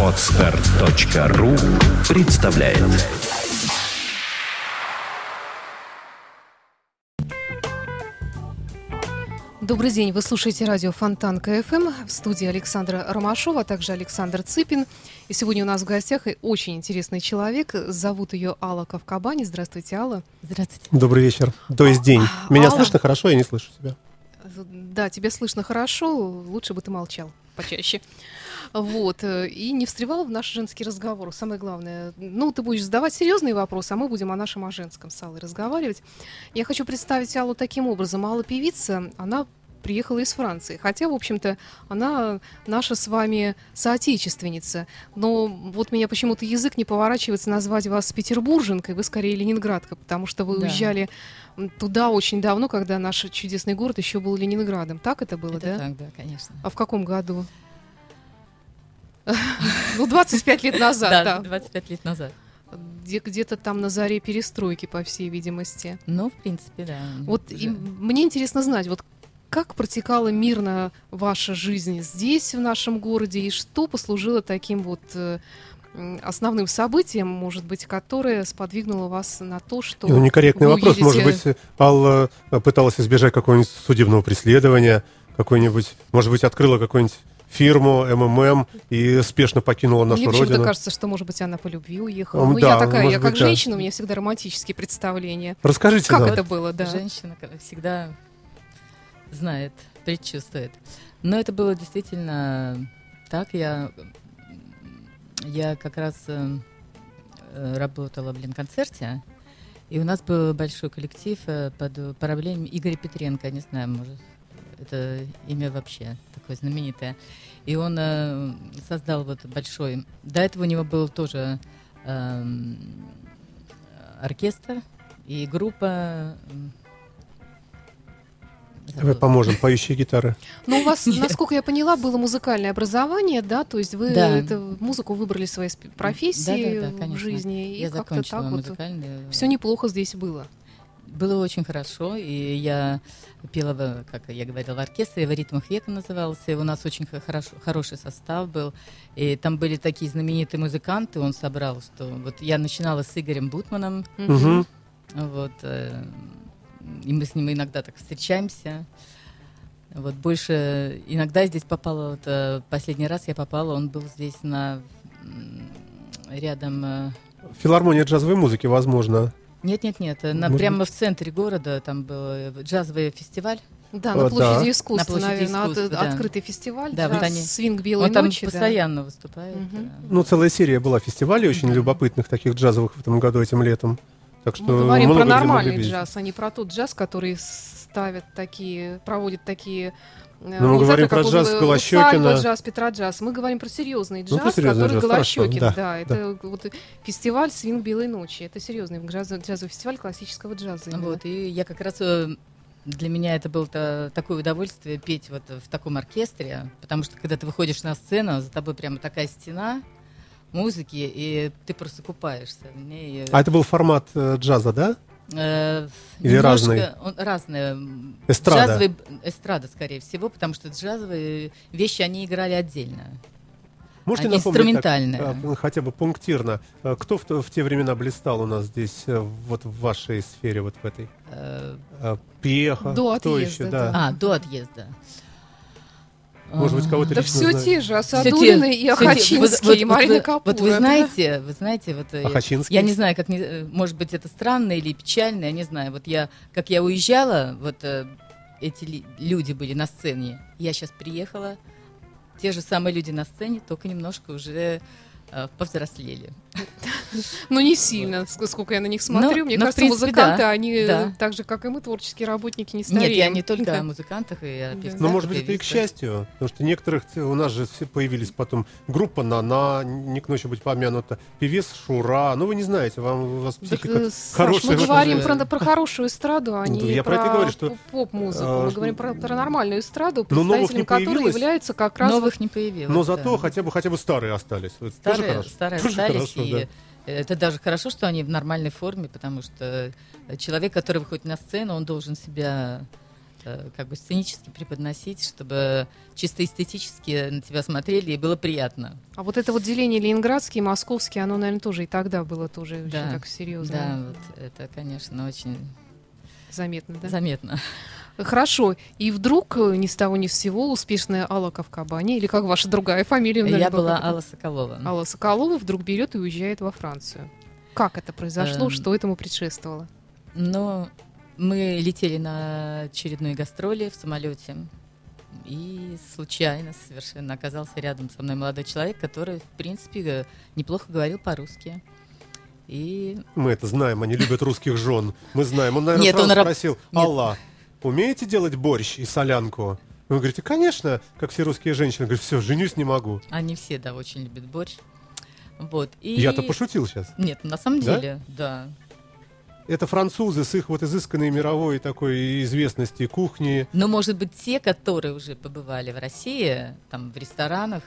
Отстар.ру представляет Добрый день, вы слушаете радио Фонтан КФМ в студии Александра Ромашова, а также Александр Цыпин. И сегодня у нас в гостях очень интересный человек. Зовут ее Алла Кавкабани. Здравствуйте, Алла. Здравствуйте. Добрый вечер. То есть день. Меня Алла. слышно хорошо, я не слышу тебя. Да, тебя слышно хорошо, лучше бы ты молчал почаще. Вот, э, и не встревал в наш женский разговор. Самое главное, ну, ты будешь задавать серьезные вопросы, а мы будем о нашем, о женском с разговаривать. Я хочу представить Аллу таким образом. Алла певица, она приехала из Франции. Хотя, в общем-то, она наша с вами соотечественница. Но вот меня почему-то язык не поворачивается назвать вас петербурженкой, вы скорее ленинградка, потому что вы Да. уезжали туда очень давно, когда наш чудесный город еще был Ленинградом. Так это было, Это да? так, да, конечно. А в каком году? Ну, 25 лет назад, да, да. 25 лет назад. Где- Где-то там на заре перестройки, по всей видимости. Ну, в принципе, да. Вот уже. и мне интересно знать, вот как протекала мирно ваша жизнь здесь, в нашем городе, и что послужило таким вот э, основным событием, может быть, которое сподвигнуло вас на то, что... Ну, некорректный вы вопрос. Может уедете- быть, Алла э, пыталась избежать какого-нибудь судебного преследования, какой-нибудь, может быть, открыла какую-нибудь фирму МММ и спешно покинула нашу Мне почему-то родину. кажется, что, может быть, она по любви уехала. М, ну, да, я такая, я может как быть, да. женщина, у меня всегда романтические представления. Расскажите Как нам. это было, да? Женщина всегда знает, предчувствует. Но это было действительно так. Я, я как раз э, э, работала в Ленконцерте, и у нас был большой коллектив э, под управлением Игоря Петренко, не знаю, может, это имя вообще такое знаменитое. И он э, создал вот большой... До этого у него был тоже эм, оркестр и группа... забыла. поможем, поющие гитары. Ну, у вас, насколько я поняла, было музыкальное образование, да? То есть вы Да. это, музыку выбрали своей Да-да-да, в конечно. жизни. И Я закончила так вот музыкальный. все неплохо здесь было. Было очень хорошо, и я пела, в, как я говорила, в оркестре, в ритмах века назывался. И у нас очень хо- хорошо, хороший состав был. И там были такие знаменитые музыканты, он собрал, что вот я начинала с Игорем Бутманом, Мгм. вот, э, и мы с ним иногда так встречаемся. Вот больше иногда здесь попала, вот, э, последний раз я попала, он был здесь на рядом э, Филармония джазовой музыки, возможно. Нет, нет, нет. На, Может прямо в центре города там был э, джазовый фестиваль. Да, на площади да. искусства, На площади наверное, от- искусства, да. открытый фестиваль. Да, вот они- свинг белой Он там ночи. да. постоянно выступает. Мгм. да. Ну, целая серия была фестивалей очень Да. любопытных, таких джазовых в этом году, этим летом. Так что Мы говорим много про нормальный джаз, а не про тот джаз, который ставят такие, проводят такие. э, Ну, мы говорим про он, джаз Голощёкина. усадьба, джаз, Петра джаз. Мы говорим про серьезный Ну, джаз, про серьезный который джаз, хорошо, Голощёкин. да, Да, это вот фестиваль «Свинг белой ночи». Это серьезный джаз, джазовый фестиваль классического джаза. именно. Вот, и я как раз э, для меня это было та- такое удовольствие петь вот в таком оркестре, потому что когда ты выходишь на сцену, за тобой прямо такая стена музыки, и ты просто купаешься в ней. А это был формат э, джаза, да? Э, Или разный? Он, разные. Эстрада. Джазовый, эстрада, скорее всего, потому что джазовые вещи они играли отдельно. Можете Они напомнить так, инструментальные. э, ну, хотя бы пунктирно, э, кто в, в те времена блистал у нас здесь, э, вот в вашей сфере, вот в этой? Э, Э, Пьеха, До кто отъезда, еще, да. да. А, до отъезда. Может быть, кого-то Да лично все знаю. те же, Асадулина и Ахачинский, вот- вот- и Марина Капура. Вот вы знаете, вы знаете, вот э, Ахачинский? я не знаю, как не, э, может быть это странно или печально, я не знаю. Вот я, как я уезжала, вот э, эти люди были на сцене. Я сейчас приехала, те же самые люди на сцене, только немножко уже э, повзрослели. Ну, не сильно, ск- сколько я на них смотрю. Мне кажется, музыканты, они э, так же, как и мы, творческие работники, не стареют. Нет, я не только о музыкантах и о. Ну, может быть, это и к счастью, потому что некоторых, т- у нас же все появились потом группа «Нана», не к ночи быть помянута, певец Шура, ну, вы не знаете, вам, у вас психика э, хорошая. мы говорим про, про хорошую эстраду, а Ну, не я про это и говорю, что, поп- поп-музыку. а, Мы говорим про, нормальную эстраду, Но новых представителем не которой появилось? является как раз... Новых не появилось. Но зато хотя бы, хотя бы старые остались. Старые, старые остались, и да. это даже хорошо, что они в нормальной форме, потому что человек, который выходит на сцену, он должен себя это как бы сценически преподносить, чтобы чисто эстетически на тебя смотрели и было приятно. А вот это вот деление ленинградский, московский, оно, наверное, тоже и тогда было тоже очень Да. так серьезно. Да, вот это, конечно, очень Заметно, да? заметно. Хорошо. И вдруг э, ни с того ни с сего успешная Алла Кавкабани, или как ваша другая фамилия? наверное, Я была как-то? Алла Соколова. Алла Соколова вдруг берет и уезжает во Францию. Как это произошло? Эм. Что этому предшествовало? Но мы летели на очередной гастроли в самолете. И случайно совершенно оказался рядом со мной молодой человек, который, в принципе, э, неплохо говорил по-русски. И Мы это знаем, они любят русских жен. Мы знаем. Он, наверное, Нет, сразу он раб- спросил, Нет. Алла, умеете делать борщ и солянку? Вы говорите, конечно, как все русские женщины. Говорит, все, женюсь не могу. они все, да, очень любят борщ. Вот. И... Я-то пошутил сейчас. Нет, на самом Да? деле, да. Это французы с их вот изысканной мировой такой известности кухни. Но, может быть, те, которые уже побывали в России, там, в ресторанах,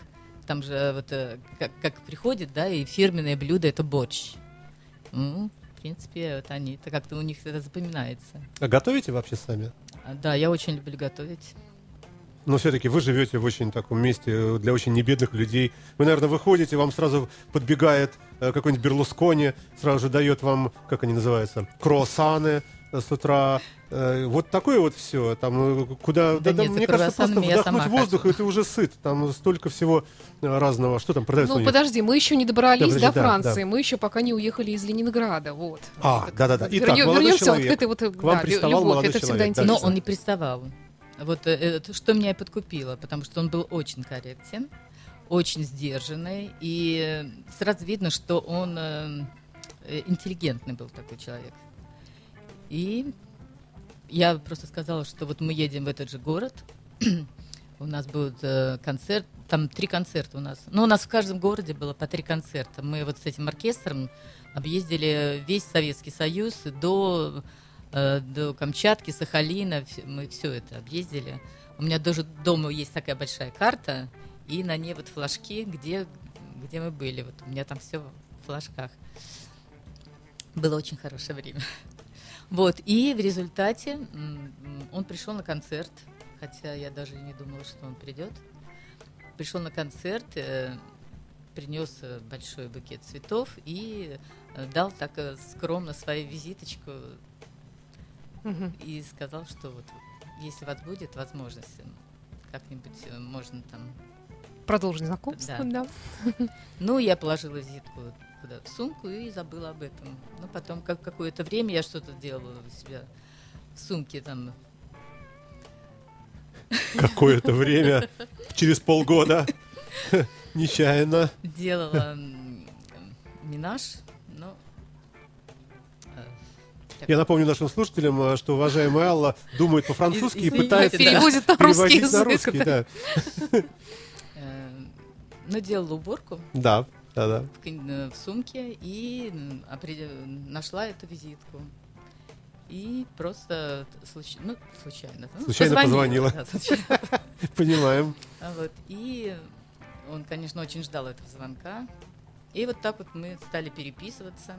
там же вот э, как, как приходит, да, и фирменное блюдо — это борщ. В принципе, вот они, это как-то у них это запоминается. А готовите вообще сами? А, Да, я очень люблю готовить. Но все-таки вы живете в очень таком месте э, для очень небедных людей. Вы, наверное, выходите, вам сразу подбегает э, какой-нибудь Берлускони, сразу же дает вам, как они называются, круассаны с утра. Э, Вот такое вот все. Там э, куда. Да нет, за мне кажется, просто вдохнуть воздух, хожу. и ты уже сыт. Там столько всего э, разного. Что там продается у Ну, них? подожди, мы еще не добрались Да, подожди, до да, Франции, да. мы еще пока не уехали из Ленинграда, вот. А, да-да-да. Итак, молодой вернемся вот к этой вот, э, К вам да, приставал любовь, молодой это всегда человек, да. Но интересно. он не приставал. Вот э, это, что меня и подкупило, потому что он был очень корректен, очень сдержанный, и э, сразу видно, что он э, э, интеллигентный был такой человек. И я просто сказала, что вот мы едем в этот же город, у нас будет э, концерт, там три концерта у нас. Ну, у нас в каждом городе было по три концерта. Мы вот с этим оркестром объездили весь Советский Союз до, э, до Камчатки, Сахалина. Мы все это объездили. У меня даже дома есть такая большая карта, и на ней вот флажки, где, где мы были. Вот у меня там все в флажках. Было очень хорошее время. Вот, и в результате он пришел на концерт, хотя я даже не думала, что он придет. Пришел на концерт, э, принес э, большой букет цветов и э, дал так скромно свою визиточку Мгм. и сказал, что вот если у вас будет возможность, как-нибудь можно там Продолжим знакомство, Да. да. Ну, я положила визитку куда в сумку и забыла об этом. Ну, потом как какое-то время я что-то делала у себя в сумке там. Какое-то время, через полгода, нечаянно. Делала минаж, но... э, Я напомню нашим слушателям, э, что уважаемая Алла думает по-французски и пытается да. Переводит на русский переводить на русский. Да, э, ну, делала уборку да, да. да. в, э, в сумке и нашла эту визитку. И просто случ- ну, случайно. ну, Случайно позвонила. да, случайно. Понимаем. А Вот. И он, конечно, очень ждал этого звонка. И вот так вот мы стали переписываться.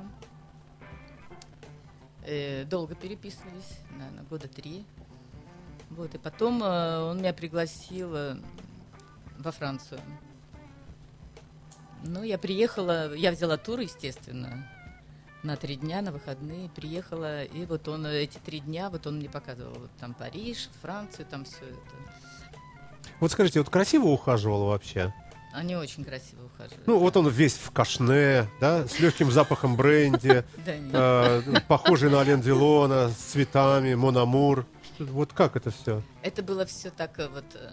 Э, долго переписывались, наверное, года три. Вот. И потом э, он меня пригласил э, во Францию. Ну, я приехала, я взяла тур, естественно, на три дня, на выходные, приехала, и вот он эти три дня, вот он мне показывал, вот там Париж, Францию, там все это. Вот скажите, вот красиво ухаживал вообще? Они очень красиво ухаживают. Ну, вот он весь в кашне, да, с легким запахом бренди, э, похожий на Ален Делона, с цветами, Монамур. Вот как это все? Это было все так э, вот э,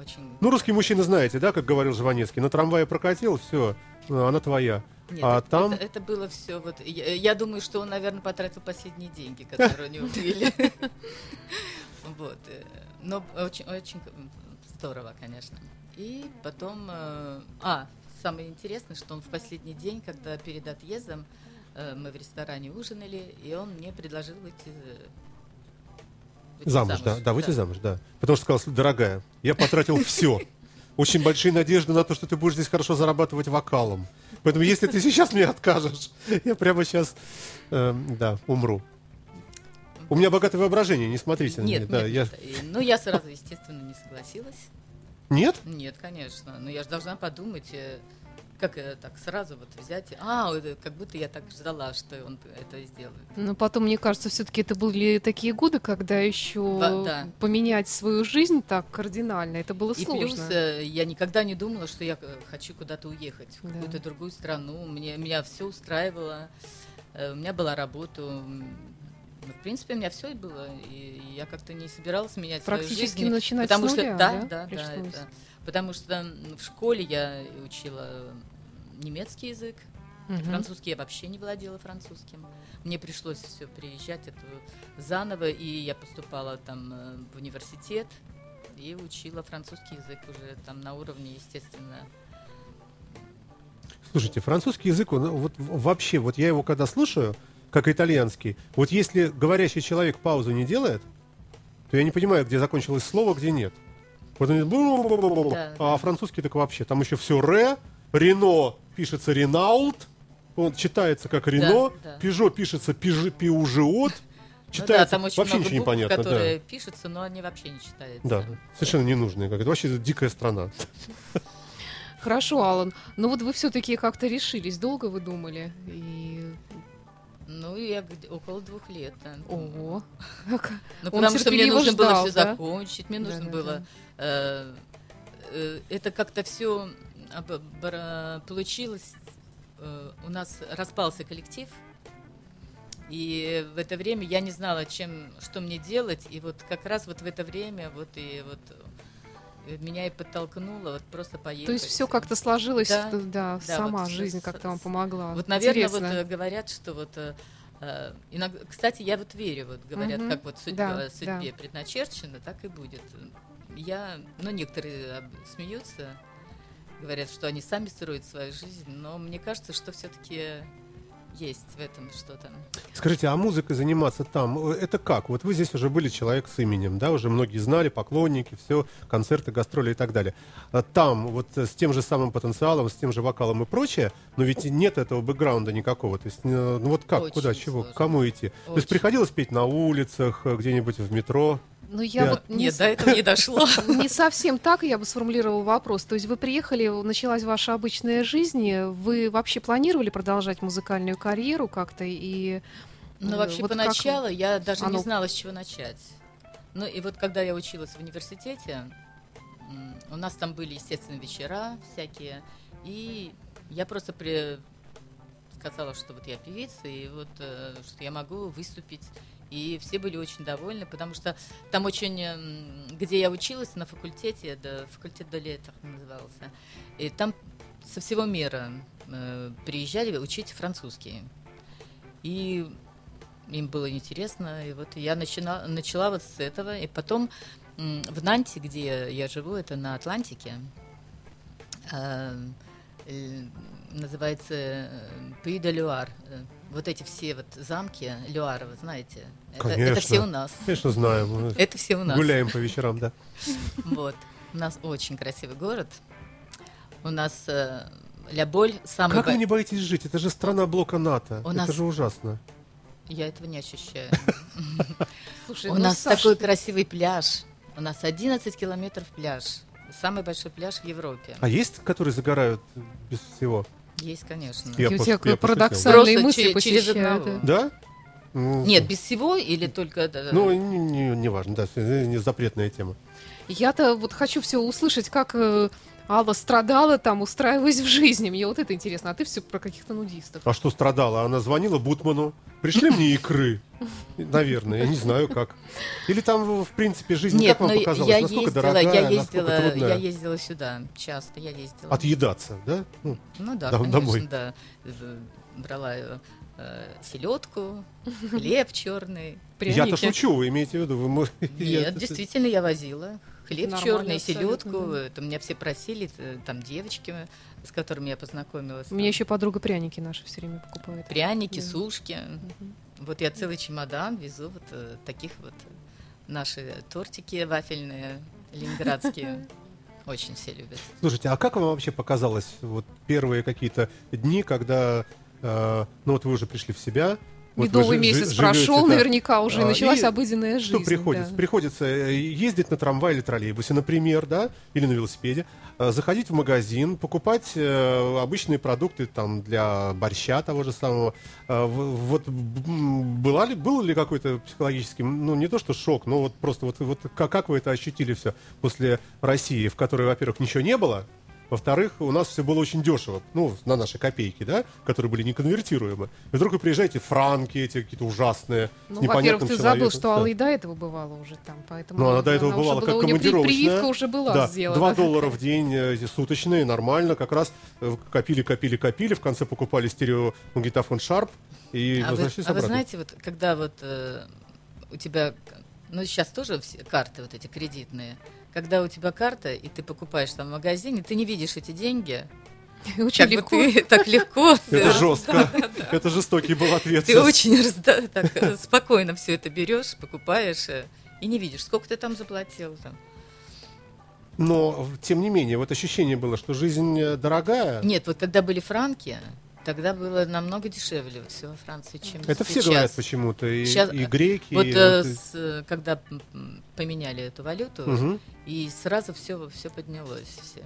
очень... Ну, русский мужчина, знаете, да, как говорил Жванецкий, на трамвае прокатил, все, она твоя. Нет, а это, там- это, это было все вот... Я, я думаю, что он, наверное, потратил последние деньги, которые у него были. Вот. э, Но очень, очень здорово, конечно. И потом... э, А, самое интересное, что он в последний день, когда перед отъездом э, мы в ресторане ужинали, и он мне предложил выйти... э, выйти Замуж, да, да, выйти замуж, да. Потому что сказал, дорогая, я потратил все. Очень большие надежды на то, что ты будешь здесь хорошо зарабатывать вокалом. Поэтому, если ты сейчас мне откажешь, я прямо сейчас, эм, да, умру. У меня богатое воображение, не смотрите на Нет, меня. Да, нет, я- нет. И- Ну, я сразу, естественно, не согласилась. Нет? Нет, конечно. Но я же должна подумать, э, как э, так сразу вот взять. А, как будто я так ждала, что он это сделает. Но потом, мне кажется, все-таки это были такие годы, когда еще да. поменять свою жизнь так кардинально, это было И сложно. плюс э, я никогда не думала, что я э, хочу куда-то уехать, в Да. какую-то другую страну. Мне, меня все устраивало. У меня была работа. ну, В принципе, у меня все было. И я как-то не собиралась менять свою Практически жизнь. начинать потому с что, нуля, да, да, да, да, пришлось? это- потому что в школе я учила немецкий язык, Мгм. Французский я вообще не владела французским. Мне пришлось все приезжать это заново, и я поступала там э, в университет и учила французский язык уже там на уровне, естественно. Слушайте, французский язык, он вот в- вообще, вот я его когда слушаю, как итальянский, вот если говорящий человек паузу не делает, то я не понимаю, где закончилось слово, где нет. Вот он Да, а французский так вообще, там еще все ре, Рено пишется Ренаулт, он читается как Рено, да. Пежо пишется Пижи, Пиужиот, Ну да, читается там очень вообще много ничего букв, не понятно. которые Да. пишутся, но они вообще не читаются. да, совершенно ненужные, как это вообще дикая страна. Хорошо, Алан. Ну вот вы все-таки как-то решились, долго вы думали? И... Ну, я где- около двух лет. да. Ого. Ну, Он потому что мне нужно было ждал, все да? закончить, мне нужно Да-да-да. было... э, э, это как-то все получилось. э, у нас распался коллектив, и в это время я не знала, чем, что мне делать, и вот как раз вот в это время вот и вот э, меня и подтолкнуло вот просто поехать. То есть все как-то сложилось, Да, да, да, сама вот жизнь как-то вам помогла. Вот, наверное, вот Интересно. э, говорят, что вот иногда, кстати, я вот верю, вот говорят, Мгм. как вот судьба, Да, судьбе да. предначерчено, так и будет. Я, ну, некоторые смеются, говорят, что они сами строят свою жизнь, но мне кажется, что все-таки есть в этом что-то. Скажите, а музыкой заниматься там, э, это как? Вот вы здесь уже были человек с именем, да, уже многие знали, поклонники, все, концерты, гастроли и так далее. А Там вот э, с тем же самым потенциалом, с тем же вокалом и прочее, но ведь нет этого бэкграунда никакого. То есть, э, ну вот как, Очень куда, чего, сложно. к кому идти? То есть Очень. приходилось петь на улицах, где-нибудь в метро? Ну, я Да. вот не, Нет, с- до этого не дошло. не совсем так я бы сформулировала вопрос. То есть вы приехали, началась ваша обычная жизнь, вы вообще планировали продолжать музыкальную карьеру как-то и Ну, э, вообще, вот как- поначалу я даже оно- не знала, с чего начать. Ну, и вот когда я училась в университете, у нас там были, естественно, вечера всякие, и я просто при... сказала, что вот я певица, и вот э, что я могу выступить. И все были очень довольны, потому что там очень, м, где я училась на факультете, да, факультет Долетах назывался, и там со всего мира э, приезжали учить французский. И им было интересно, и вот я начала, начала вот с этого, и потом м, в Нанте, где я живу, это на Атлантике, э, э, называется Пи де Люар. Вот эти все вот замки Люара, вы знаете, это, это Конечно. все у нас. Конечно, знаю. мы Это все у нас. Гуляем по вечерам, да. Вот. У нас очень красивый город. У нас э, Ля Боль самый... Как бо- вы не боитесь жить? Это же страна блока НАТО. У Это нас- же ужасно. Я этого не ощущаю. Слушай, У ну, нас Саш, такой красивый пляж. У нас 11 километров пляж. Самый большой пляж в Европе. А есть, которые загорают без всего? Есть, конечно. Я какие у тебя я парадоксальные Просто мысли че- через одного. Да? Ну, Нет, без всего или только... Ну, не, не- не важно, да, не запретная тема. Я-то вот хочу все услышать, как э, Алла страдала там, устраиваясь в жизни. Мне вот это интересно. А ты все про каких-то нудистов. А что страдала? Она звонила Бутману. Пришли мне икры. Наверное, я не знаю как. Или там, в принципе, жизнь, Нет, как вам но показалось, я насколько ездила, дорогая, я ездила, я ездила сюда часто, я ездила. Отъедаться, да? Ну, Ну да, Дом- конечно, домой. да. Брала э, селедку, хлеб черный. я-то шучу, вы имеете в виду? Вы, мо- я- Нет, действительно, я возила. Хлеб Нормально черный, селедку. да. Это меня все просили, там девочки, с которыми я познакомилась. У меня еще подруга пряники наши все время покупает. пряники, Да. сушки. Мгм. Вот я целый чемодан везу вот э, таких вот наши тортики вафельные, ленинградские. Очень все любят. Слушайте, а как вам вообще показалось вот первые какие-то дни, когда, э, ну вот вы уже пришли в себя, Вот вы Медовый жи- месяц прошел, да. наверняка уже А, началась и обыденная жизнь. Что приходится? да. Приходится э, ездить на трамвае или троллейбусе, например, да, или на велосипеде, э, заходить в магазин, покупать э, обычные продукты там для борща того же самого. Вот была ли, был ли какой-то психологический, ну не то что шок, но вот просто вот, вот как, как вы это ощутили все после России, в которой, во-первых, ничего не было, во-вторых, у нас все было очень дешево, ну, на наши копейки, да, которые были неконвертируемы. И вдруг вы приезжаете, франки эти какие-то ужасные, с Ну, во-первых, ты забыл, человеком. что Да. Алла и до этого бывала уже там, поэтому Ну, она до этого уже бывала как была, у нее командировочная. Прививка уже была да, сделана. 2 доллара в день э, суточные, нормально, как раз э, копили, копили, копили, в конце покупали стереомагнитофон Sharp и а, вы, возвращались а вы обратно. знаете, вот когда вот э, у тебя, ну сейчас тоже все карты вот эти кредитные, когда у тебя карта и ты покупаешь там в магазине, ты не видишь эти деньги, Очень как бы легко. ты так легко, Это жестко. Это жестокий был ответ. ты сейчас. очень разда- так, э, спокойно все это берешь, покупаешь э, и не видишь, сколько ты там заплатил. Там. Но, тем не менее, вот ощущение было, что жизнь э, дорогая. Нет, вот когда были франки, тогда было намного дешевле все во Франции, чем Это все сейчас. говорят почему-то. И, Щас, и греки, Вот и э, с, э, когда поменяли эту валюту, Мгм. и сразу все, все поднялось. Все.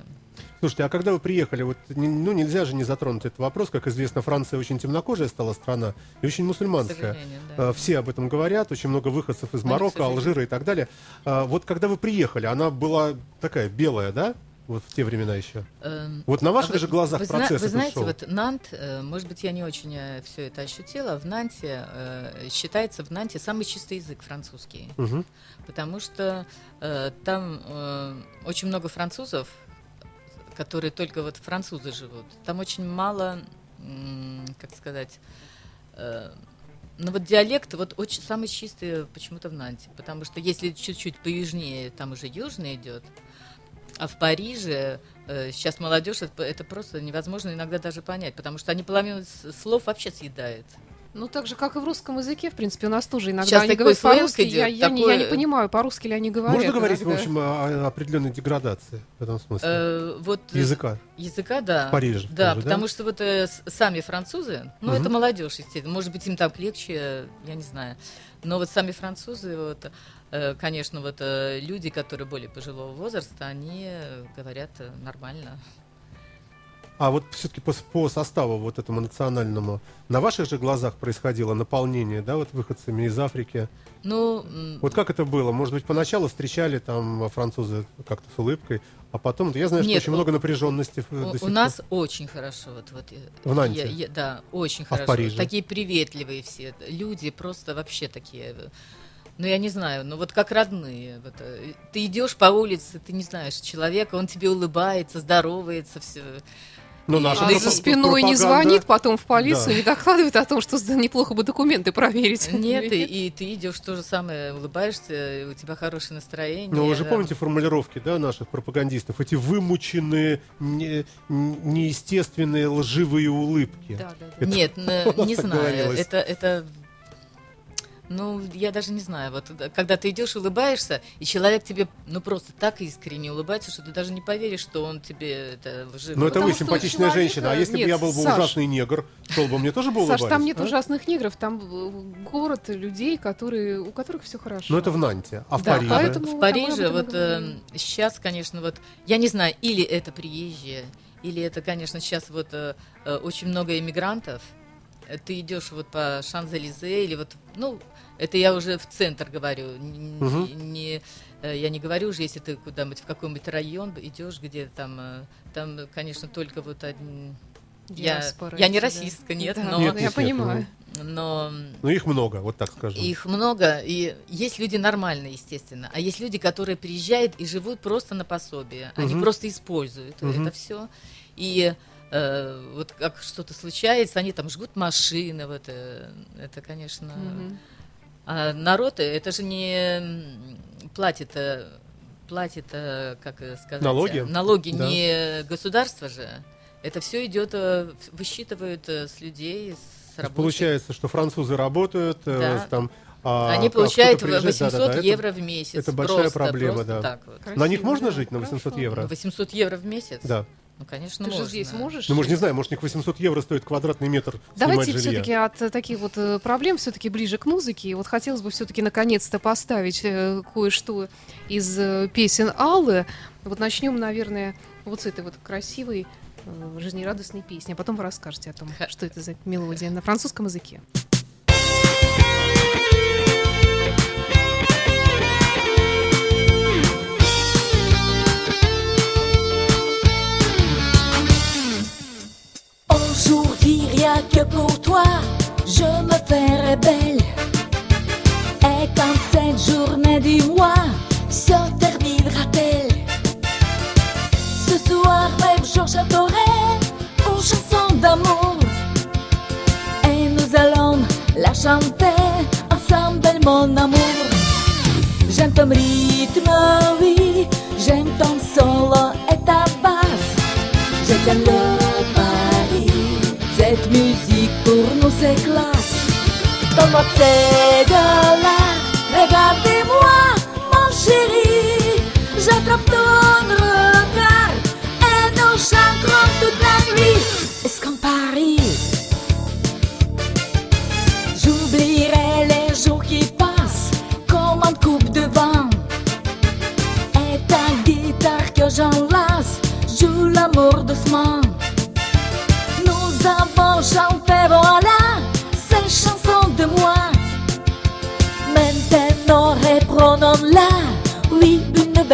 Слушайте, а когда вы приехали, вот, ну, нельзя же не затронуть этот вопрос. Как известно, Франция очень темнокожая стала страна и очень мусульманская. да. Э, Все об этом говорят, очень много выходцев из Марокко. Алжира и так далее. А, Вот когда вы приехали, она была такая белая, да? Вот в те времена еще. Эм, Вот на ваших а вы- же глазах вы, процесс Вы знаете, шел. вот Нант, э, может быть, я не очень все это ощутила, в Нанте э, считается в Нанте самый чистый язык французский. Мгм. Потому что э, там э, очень много французов, которые только вот французы живут. Там очень мало, как сказать, э, ну вот диалект вот очень самый чистый почему-то в Нанте, потому что если чуть-чуть поюжнее, там уже южный идет, а в Париже э, сейчас молодежь это, это просто невозможно иногда даже понять, потому что они половину слов вообще съедают. Ну, так же, как и в русском языке, в принципе, у нас тоже иногда Сейчас они говорят по-русски, я, я не, я не понимаю, по-русски ли они говорят. Можно говорить, в иногда. общем, о, о определенной деградации в этом смысле? Э, вот Языка. Языка, да. В Париже Да, тоже, да? потому что вот э, сами французы, ну, Мгм. это молодежь, естественно, может быть, им так легче, я не знаю. Но вот сами французы, вот, конечно, вот э, люди, которые более пожилого возраста, они э, говорят э, нормально. А вот все-таки по, по составу вот этому национальному, на ваших же глазах происходило наполнение, да, вот выходцами из Африки? Ну, Вот как это было? Может быть, поначалу встречали там французы как-то с улыбкой, а потом, я знаю, что Нет, очень у- много напряженности в- у, до сих у пор. нас очень хорошо. Вот, вот, э, В Нанте? я- я- да, очень А в хорошо. Париже? Такие приветливые все. Люди просто вообще такие. Ну, я не знаю, ну вот как родные. Вот, э, ты идешь по улице, ты не знаешь человека, он тебе улыбается, здоровается, все. И- наша А за спиной не пропаганда- звонит потом в полицию, Да. не докладывает о том, что неплохо бы документы проверить. Нет, и, и ты идешь то же самое, улыбаешься, у тебя хорошее настроение. Ну, вы же да. помните формулировки, да, наших пропагандистов? Эти вымученные, не- неестественные, лживые улыбки. Да, да, да. Это Нет, не знаю. Это, это, ну, я даже не знаю. Вот э, когда ты идешь, улыбаешься, и человек тебе, ну, просто так искренне улыбается, что ты даже не поверишь, что он тебе это лживо. Ну, это вы симпатичная человека- женщина. А если бы я был бы Саш. ужасный негр, шел бы мне тоже бы Саш, улыбались? там нет а? ужасных негров, там э, город людей, которые, у которых все хорошо. Ну, это в Нанте. А в Да, Париже? поэтому- В Париже вот говорим. сейчас, конечно, вот я не знаю, или это приезжие, или это, конечно, сейчас вот э, э, очень много иммигрантов. Э, Ты идешь вот по Шанзелизе или вот, ну, это я уже в центр говорю, Мгм. не, э, я не говорю уже, если ты куда-нибудь в какой-нибудь район идешь, где там, э, там, конечно, только вот один. Я, я не эти, да. расистка, нет, Да, но, Нет, я нет, понимаю. но Ну, их много, вот так скажем. их много, и есть люди нормальные, естественно, а есть люди, которые приезжают и живут просто на пособие. Они Мгм. просто используют Мгм. это все. И э, вот как что-то случается, они там жгут машины, вот э, это, конечно. Мгм. А народ, это же не платит, э, платит, э, как э, сказать, Налоги? налоги Да. не государство же. Это все идет, высчитывают с людей, с рабочих. Получается, что французы работают, Да. там, а- Они а получают приезжает, 800 да-да-да, это- евро в месяц. это большая Просто, проблема, просто да. так вот. На них Красиво, можно да, жить на 800 хорошо. евро? 800 евро в месяц? Да. Ну, конечно, Ты можно. же здесь можешь? Ну, мы же не знаем, может, у них 800 евро стоит квадратный метр Давайте все-таки от э, таких вот э, проблем все-таки ближе к музыке. И вот хотелось бы все-таки наконец-то поставить э, кое-что из песен Аллы. Вот начнем, наверное, вот с этой вот красивой жизнерадостной песни, а потом вы расскажете о том, что это за мелодия на французском языке. Que pour toi, je me ferai belle. Et quand cette journée du mois se terminera-t-elle? Ce soir, même jour, j'adorais aux chansons d'amour. Et nous allons la chanter ensemble, mon amour. J'aime ton rythme, oui, מצג עליי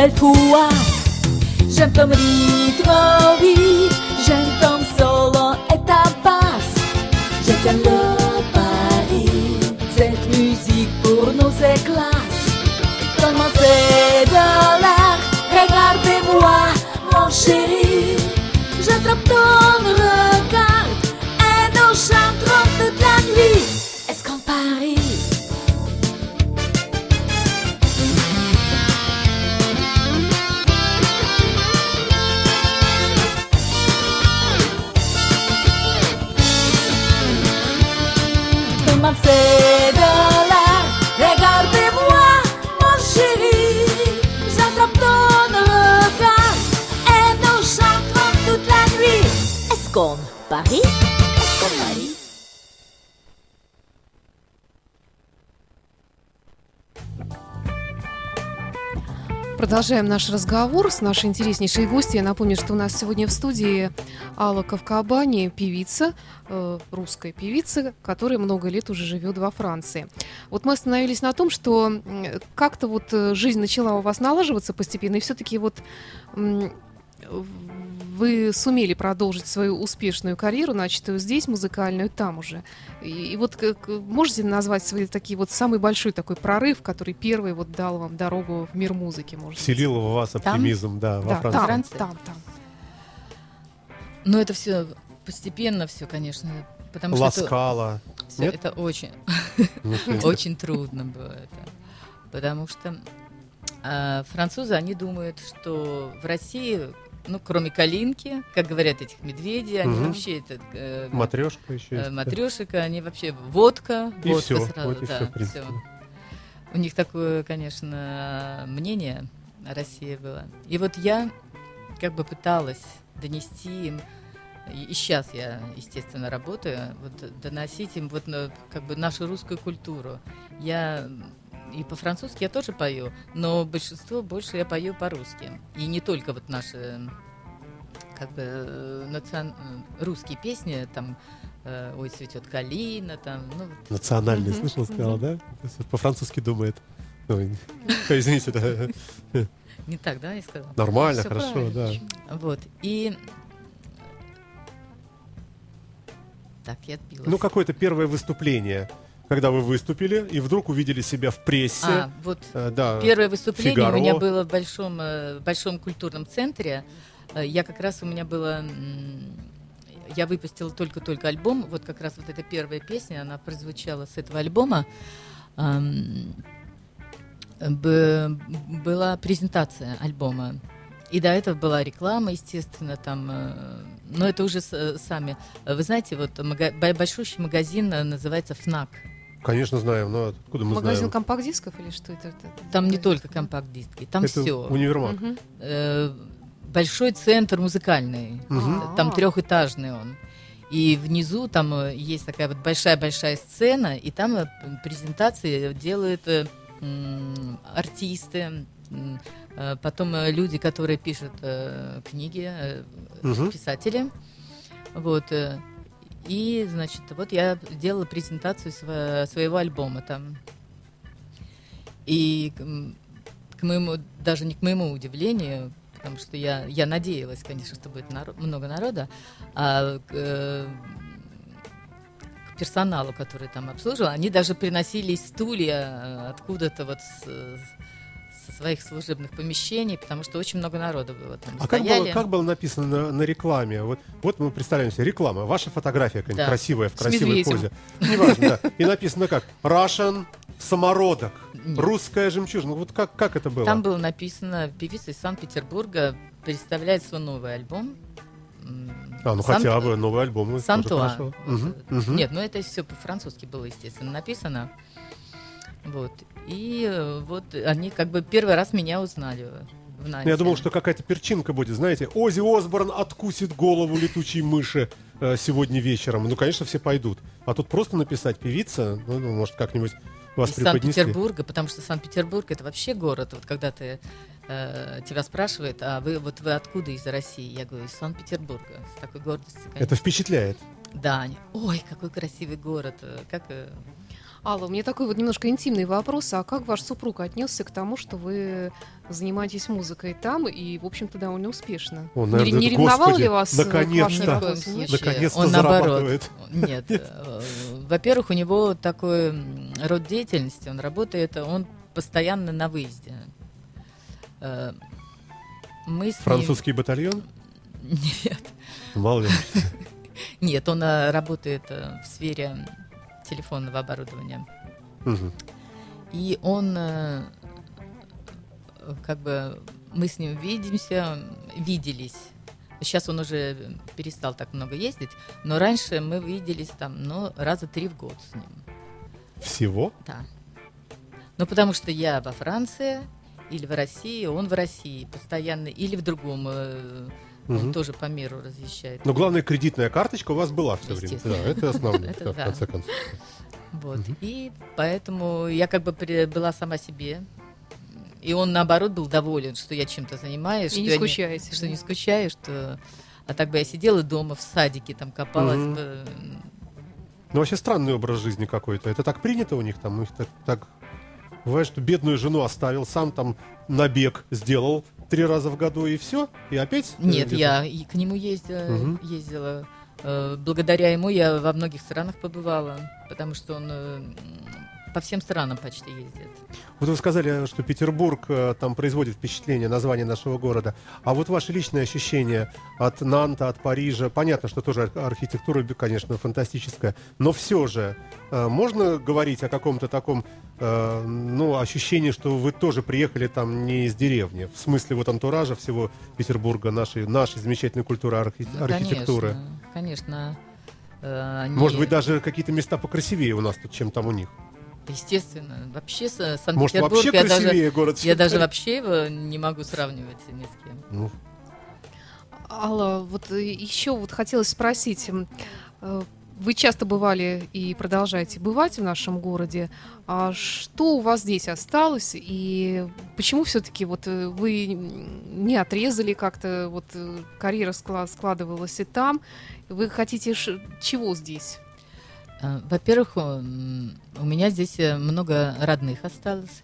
belle. Je peux mourir trop vite, je solo et ta passe. Je le parie? Est-ce? Продолжаем наш разговор с нашей интереснейшей гостьей. Я напомню, что у нас сегодня в студии Алла Кавкабани, певица, э, русская певица, которая много лет уже живет во Франции. Вот мы остановились на том, что как-то вот э, жизнь начала у вас налаживаться постепенно, и все-таки вот вы сумели продолжить свою успешную карьеру, начатую здесь, музыкальную, там уже. И, и вот как, можете назвать свои такие вот самый большой такой прорыв, который первый вот дал вам дорогу в мир музыки, может быть? Вселил в вас Там? оптимизм, да, во Да, Франции. там, там, там. Но это все постепенно, все, конечно. Потому что это, Ласкала. всё- Нет? это очень, Ну, очень трудно было это. Потому что а, французы, они думают, что в России, ну, кроме калинки, как говорят этих медведей, они Мгм. вообще это... э, Матрешка еще э, есть. матрешек, они вообще водка, И водка все, сразу, вот и да, все, в принципе. всё. У них такое, конечно, мнение о России было. И вот я как бы пыталась донести им, и, сейчас я, естественно, работаю, вот доносить им вот как бы нашу русскую культуру. Я и по-французски я тоже пою, но большинство больше я пою по-русски. И не только вот наши как бы э, национ- э, русские песни, там э, «Ой, цветет калина», там, ну, вот Национальный, Мгм, слышал, сказала, мгм. да? По-французски думает. Ой, Извините, да. не так, да, я сказала? Нормально, хорошо, правильно, да. Вот, и... Так, я отбилась. Ну, какое-то первое выступление, когда вы выступили и вдруг увидели себя в прессе. А, вот Э, Да. первое выступление Фигаро. у меня было в большом, э, большом культурном центре. Э, Я как раз, у меня было... Я выпустила только-только альбом. Вот как раз вот эта первая песня, она прозвучала с этого альбома. Была презентация альбома. И до этого была реклама, естественно, там, э, но это уже с- сами. Вы знаете, вот большущий магазин э, называется ФНАК. Конечно, знаем, но откуда мы Магазин знаем? компакт-дисков или что это? Там не только компакт-диски, там Это все. универмаг. Э, большой центр музыкальный. Мгм. Там трехэтажный он. И внизу там э, есть такая вот большая-большая сцена, и там э, презентации делают м, артисты, м, потом люди, которые пишут э, книги, э, Мгм. писатели. Вот. И, значит, вот я делала презентацию сво- своего альбома там. И к, моему, даже не к моему удивлению, потому что я, я надеялась, конечно, что будет наро- много народа, а к, э, к персоналу, который там обслуживал, они даже приносили стулья э, откуда-то вот с, со своих служебных помещений, потому что очень много народу было там. А как было, как было написано на, на рекламе? Вот, вот мы представляем себе реклама, ваша фотография Да. красивая, в красивой позе. Неважно, да. И написано как? Russian самородок. Нет. Русская жемчужина. Вот как, как это было? Там было написано, певица из Санкт-Петербурга представляет свой новый альбом. А, ну Сан- хотя бы новый альбом. тоже Сантуа. Мгм, мгм. Нет, ну это все по-французски было, естественно, написано. Вот. И э, вот они как бы первый раз меня узнали в Нанте. Я думал, что какая-то перчинка будет, знаете, Ози Осборн откусит голову летучей мыши э, сегодня вечером. Ну, конечно, все пойдут. А тут просто написать певица, ну, ну, может, как-нибудь вас из. Санкт-Петербурга, потому что Санкт-Петербург это вообще город. Вот когда ты э, тебя спрашивают, а вы вот вы откуда из России? Я говорю, из Санкт-Петербурга. С такой гордостью. конечно. Это впечатляет. Да, они, ой, какой красивый город. э, Как э, Алла, у меня такой вот немножко интимный вопрос. А как ваш супруг отнесся к тому, что вы занимаетесь музыкой там и, в общем-то, довольно успешно? Он, не, наверное, не это, ревновал «Господи, ли вас наконец-то. Наконец-то Он наоборот. Нет. э, Во-первых, у него такой род деятельности. Он работает, он постоянно на выезде. Э, Мы с ним- Французский батальон? Нет. Мало ли. Нет, он э, работает в сфере телефонного оборудования. И он, э, э, как бы, мы с ним видимся, виделись. Сейчас он уже перестал так много ездить, но раньше мы виделись там, ну, раза три в год с ним. Всего? Да. Ну, потому что я во Франции или в России, он в России постоянно, или в другом, э, он тоже по миру разъезжает. Но главное, кредитная карточка у вас была все время. Да, это основное, Это да, в конце концов. Вот. И поэтому я как бы была сама себе. И он, наоборот, был доволен, что я чем-то занимаюсь. И что не я скучаете. что не скучаю, что... А так бы я сидела дома в садике, там копалась Мгм. бы. Ну, вообще странный образ жизни какой-то. Это так принято у них там? У них так, так... Бывает, что бедную жену оставил, сам там набег сделал три раза в году и все? И опять? э, Нет, я и к нему ездила. Ездила. Э, Благодаря ему я во многих странах побывала, потому что он э, по всем странам почти ездит. Вот вы сказали, что Петербург э, там производит впечатление название нашего города. А вот ваши личные ощущения от Нанта, от Парижа, понятно, что тоже ар- архитектура, конечно, фантастическая, но все же э, можно говорить о каком-то таком, э, ну, ощущении, что вы тоже приехали там не из деревни, в смысле вот антуража всего Петербурга, нашей, нашей замечательной культуры архи- Ну, архитектуры. Конечно, конечно. Они- Может быть, даже какие-то места покрасивее у нас тут, чем там у них. Естественно. Вообще с- Может, Санкт-Петербург вообще я даже, красивее город. я даже вообще его не могу сравнивать ни с кем. Ну, Алла, вот еще вот хотелось спросить. э, Вы часто бывали и продолжаете бывать в нашем городе. А что у вас здесь осталось и почему все-таки вот э, вы не отрезали как-то вот э, карьера скла- складывалась и там? Вы хотите чего здесь? А, Во-первых, м, у меня здесь э, много родных осталось.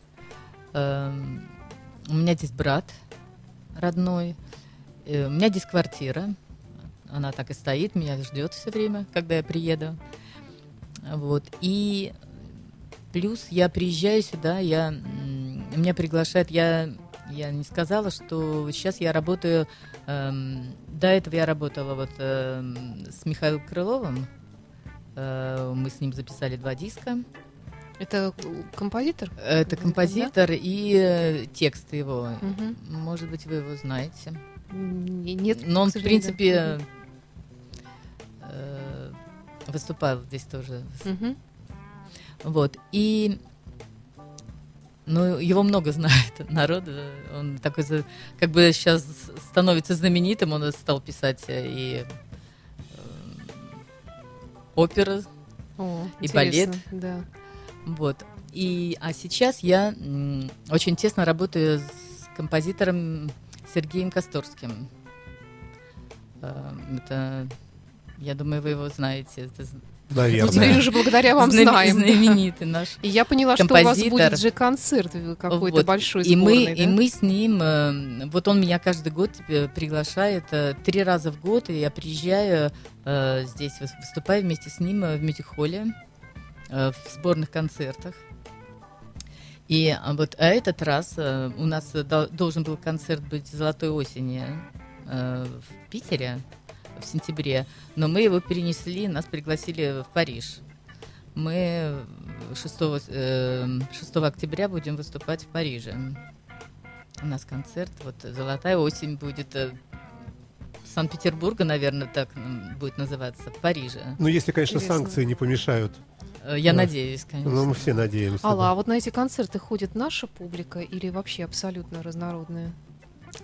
У меня здесь брат родной. Э, У меня здесь квартира. Она так и стоит, меня ждет все время, когда я приеду. Вот. И плюс я приезжаю сюда, я, меня приглашают, я, я не сказала, что сейчас я работаю, эм, до этого я работала вот эм, с Михаилом Крыловым, Э, мы с ним записали два диска. Это композитор? Это Да? композитор и э, тексты его. Мгм. Может быть, вы его знаете. Нет, Но он, в принципе, э, выступал здесь тоже. Мгм. Вот. И Ну, его много знает народ. Он такой, как бы сейчас становится знаменитым, он стал писать э, и э, оперы, О, И балет. Да. вот. И, а сейчас я м, очень тесно работаю с композитором Сергеем Косторским. Э, Это, я думаю, вы его знаете. Это з- Ну, Наверное. теперь уже благодаря вам знаме- знаем. да. знаменитый наш. И я поняла, что у вас Композитор. будет же концерт какой-то Вот. большой И мы, сборный, и да? мы с ним, э, вот он меня каждый год приглашает, э, три раза в год, и я приезжаю э, здесь, выс- выступаю вместе с ним в мюзик-холле, в сборных концертах. И а, вот а этот раз у нас дол- должен был концерт быть «Золотой осени» в Питере в сентябре, но мы его перенесли, нас пригласили в Париж. Мы 6, э, 6 октября будем выступать в Париже. У нас концерт, вот «Золотая осень» будет э, Санкт-Петербурга, наверное, так будет называться, в Париже. Ну, если, конечно, Интересно. санкции не помешают. Э, Я Да. надеюсь, конечно. Ну, мы все надеемся. Алла, да. а вот на эти концерты ходит наша публика или вообще абсолютно разнородная?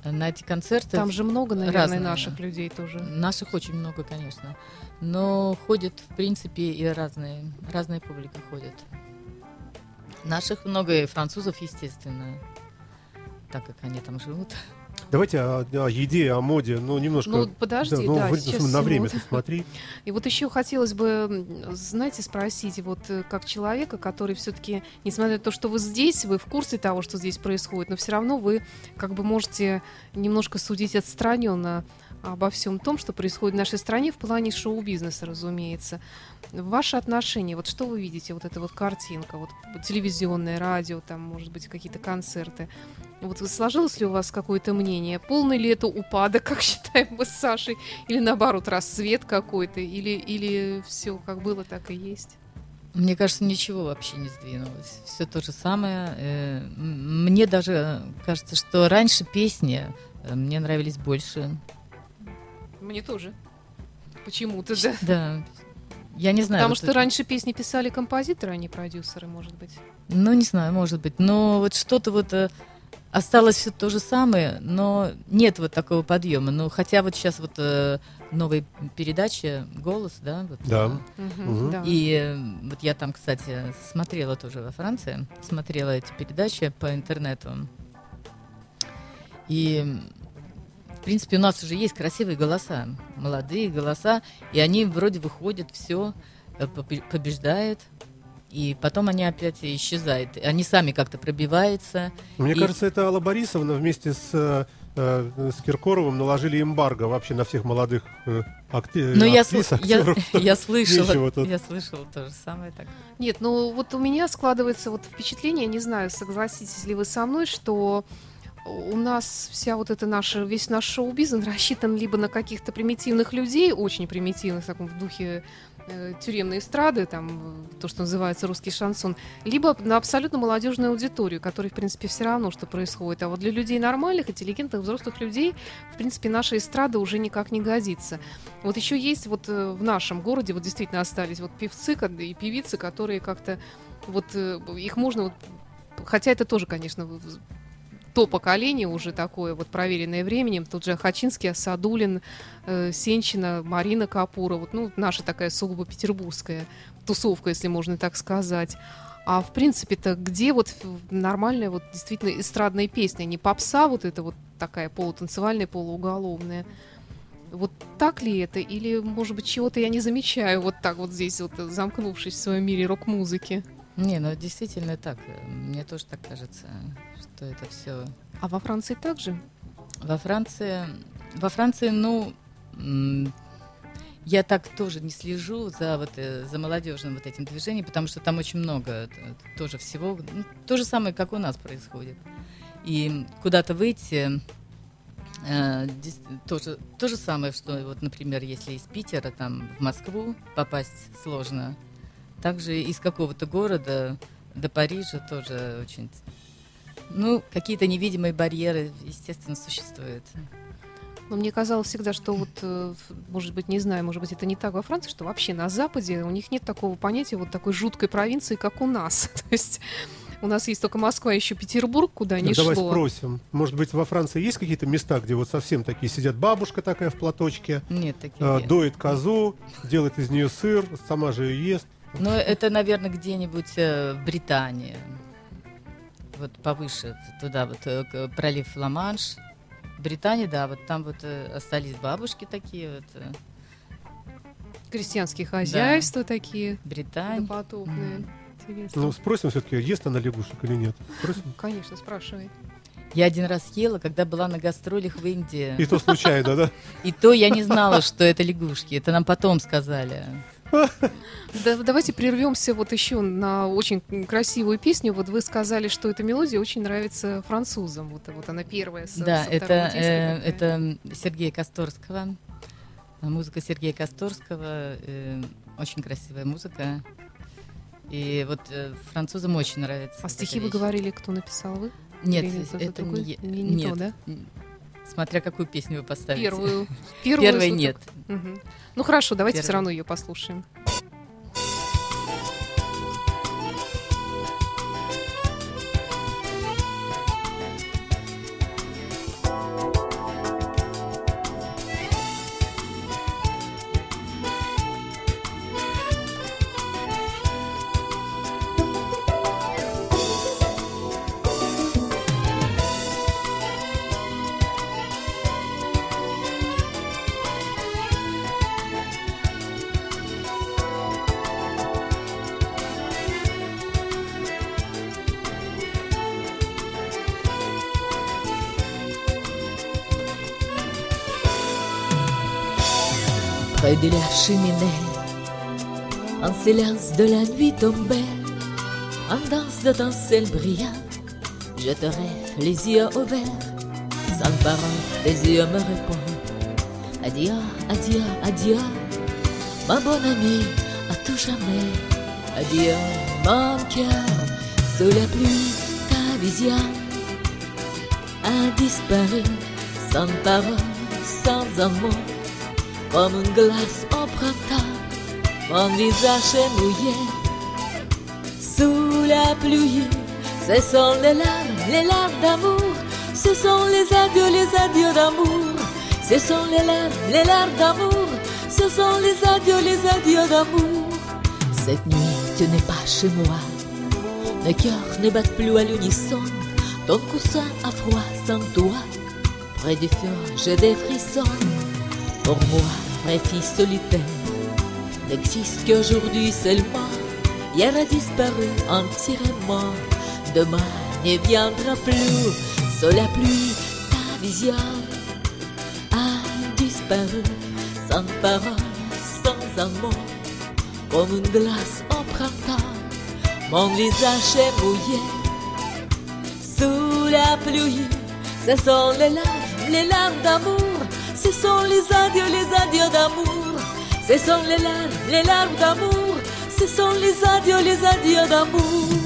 На эти концерты Там же много, наверное, разные. наших людей тоже. Наших очень много, конечно. Но ходят, в принципе, и разные. Разная публика ходит. Наших много, и французов, естественно. Так как они там живут. Давайте о, о еде, о моде, ну, немножко... Ну, подожди, ну, да, вы- сейчас на время минуту. смотри. И вот еще хотелось бы, знаете, спросить, вот э, как человека, который все-таки, несмотря на то, что вы здесь, вы в курсе того, что здесь происходит, но все равно вы как бы можете немножко судить отстраненно обо всем том, что происходит в нашей стране в плане шоу-бизнеса, разумеется. Ваши отношения, вот что вы видите, вот эта вот картинка, вот телевизионное, радио, там, может быть, какие-то концерты. Вот сложилось ли у вас какое-то мнение? Полный ли это упадок, как считаем мы с Сашей? Или наоборот, рассвет какой-то? Или, или все как было, так и есть? Мне кажется, ничего вообще не сдвинулось. Все то же самое. Э, Мне даже кажется, что раньше песни э, мне нравились больше. Мне тоже. Почему-то, да. Да. Я не знаю. Потому вот что это- раньше песни писали композиторы, а не продюсеры, может быть. Ну, не знаю, может быть. Но вот что-то вот э, осталось все то же самое, но нет вот такого подъема. Ну, хотя вот сейчас вот э, новая передача «Голос», да? Вот, Да. э, Мгм. да. И э, вот я там, кстати, смотрела тоже во Франции, смотрела эти передачи по интернету. И, в принципе, у нас уже есть красивые голоса, молодые голоса, и они вроде выходят, все, побеждают, и потом они опять исчезают. Они сами как-то пробиваются. Мне И- кажется, это Алла Борисовна вместе с, э, э, с Киркоровым наложили эмбарго вообще на всех молодых э, акти- Но я, актрис, я, актеров. я слышала, Нечего тут. я слышала то же самое так. Нет, ну вот у меня складывается вот впечатление, не знаю, согласитесь ли вы со мной, что у нас вся вот эта наша, весь наш шоу-бизнес рассчитан либо на каких-то примитивных людей, очень примитивных, в таком в духе э, тюремной эстрады, там, э, то, что называется русский шансон, либо на абсолютно молодежную аудиторию, которой, в принципе, все равно, что происходит. А вот для людей нормальных, интеллигентных, взрослых людей, в принципе, наша эстрада уже никак не годится. Вот еще есть вот э, в нашем городе, вот действительно остались вот певцы и певицы, которые как-то вот э, их можно вот, хотя это тоже, конечно, то поколение уже такое вот проверенное временем, тот же Хачинский, Асадулин, э, Сенчина, Марина Капура, вот, ну, наша такая сугубо петербургская тусовка, если можно так сказать. А в принципе-то где вот нормальная вот действительно эстрадная песня, не попса вот эта вот такая полутанцевальная, полууголовная. Вот так ли это? Или, может быть, чего-то я не замечаю вот так вот здесь, вот э, замкнувшись в своем мире рок-музыки? Не, ну действительно так. Мне тоже так кажется, что это все А во Франции также? Во Франции, во Франции, ну, я так тоже не слежу за вот э, за молодежным вот этим движением, потому что там очень много тоже всего, ну, то же самое, как у нас происходит. И куда-то выйти э, дес- тоже то же самое, что вот, например, если из Питера там в Москву попасть сложно, также из какого-то города до Парижа тоже очень ну, какие-то невидимые барьеры, естественно, существуют. Но мне казалось всегда, что вот, э, может быть, не знаю, может быть, это не так во Франции, что вообще на Западе у них нет такого понятия вот такой жуткой провинции, как у нас. То есть У нас есть только Москва, еще Петербург, куда Так не давай шло. спросим. Может быть, во Франции есть какие-то места, где вот совсем такие сидят бабушка такая в платочке, Нет, таких э, нет. доит козу, делает из нее сыр, сама же ее ест. Но это, наверное, где-нибудь э, в Британии. Вот повыше, туда вот э, пролив Ла-Манш. В Британии, да, вот там вот э, остались бабушки такие вот. э, Крестьянские хозяйства такие Британия. допотопные. Интересно. Ну, спросим все-таки, ест она лягушек или нет. Спросим. Конечно, спрашивай. Я один раз ела, когда была на гастролях в Индии. И то случайно, да? И то я не знала, что это лягушки. Это нам потом сказали. Да, давайте прервемся вот еще на очень красивую песню. Вот вы сказали, что эта мелодия очень нравится французам. Вот, вот она первая. Со, Да, со это, э, это Сергея Косторского. Музыка Сергея Косторского. э, очень красивая музыка. И вот э, французам очень нравится. А стихи эта вы вещь. говорили, кто написал вы? Нет, Или это другой? не, Не- не нет. то, да? Смотря какую песню вы поставите. Первую. Первую Первой нет. Мгм. Ну хорошо, давайте все Первую. равно ее послушаем. Cheminée. En silence de la nuit tombée, en danse de ciel brillant, je te les yeux ouverts, sans parole, tes yeux me répondent. Adieu, adieu, adieu, ma bonne amie, à tout jamais. Adieu, mon cœur, sous la pluie, ta vision a disparu, sans parole, sans amour comme une glace printemps. Mon visage est mouillé sous la pluie. Ce sont les larmes, les larmes d'amour. Ce sont les adieux, les adieux d'amour. Ce sont les larmes, les larmes d'amour. Ce sont les adieux, les adieux d'amour. Cette nuit, tu n'es pas chez moi. Mes cœurs ne battent plus à l'unisson. Ton coussin a froid sans toi. Près du feu, j'ai des frissons. Pour moi, ma fille solitaire n'existe qu'aujourd'hui seulement. Hier a disparu entièrement. Demain ne viendra plus. Sous la pluie, ta vision a disparu. Sans parole, sans amour, comme une glace au printemps. Mon visage est mouillé sous la pluie. Ce sont les larmes, les larmes d'amour. Ce sont les adieux, les adieux d'amour. Ce sont les larmes, les larmes d'amour. Ce sont les adieux, les adieux d'amour.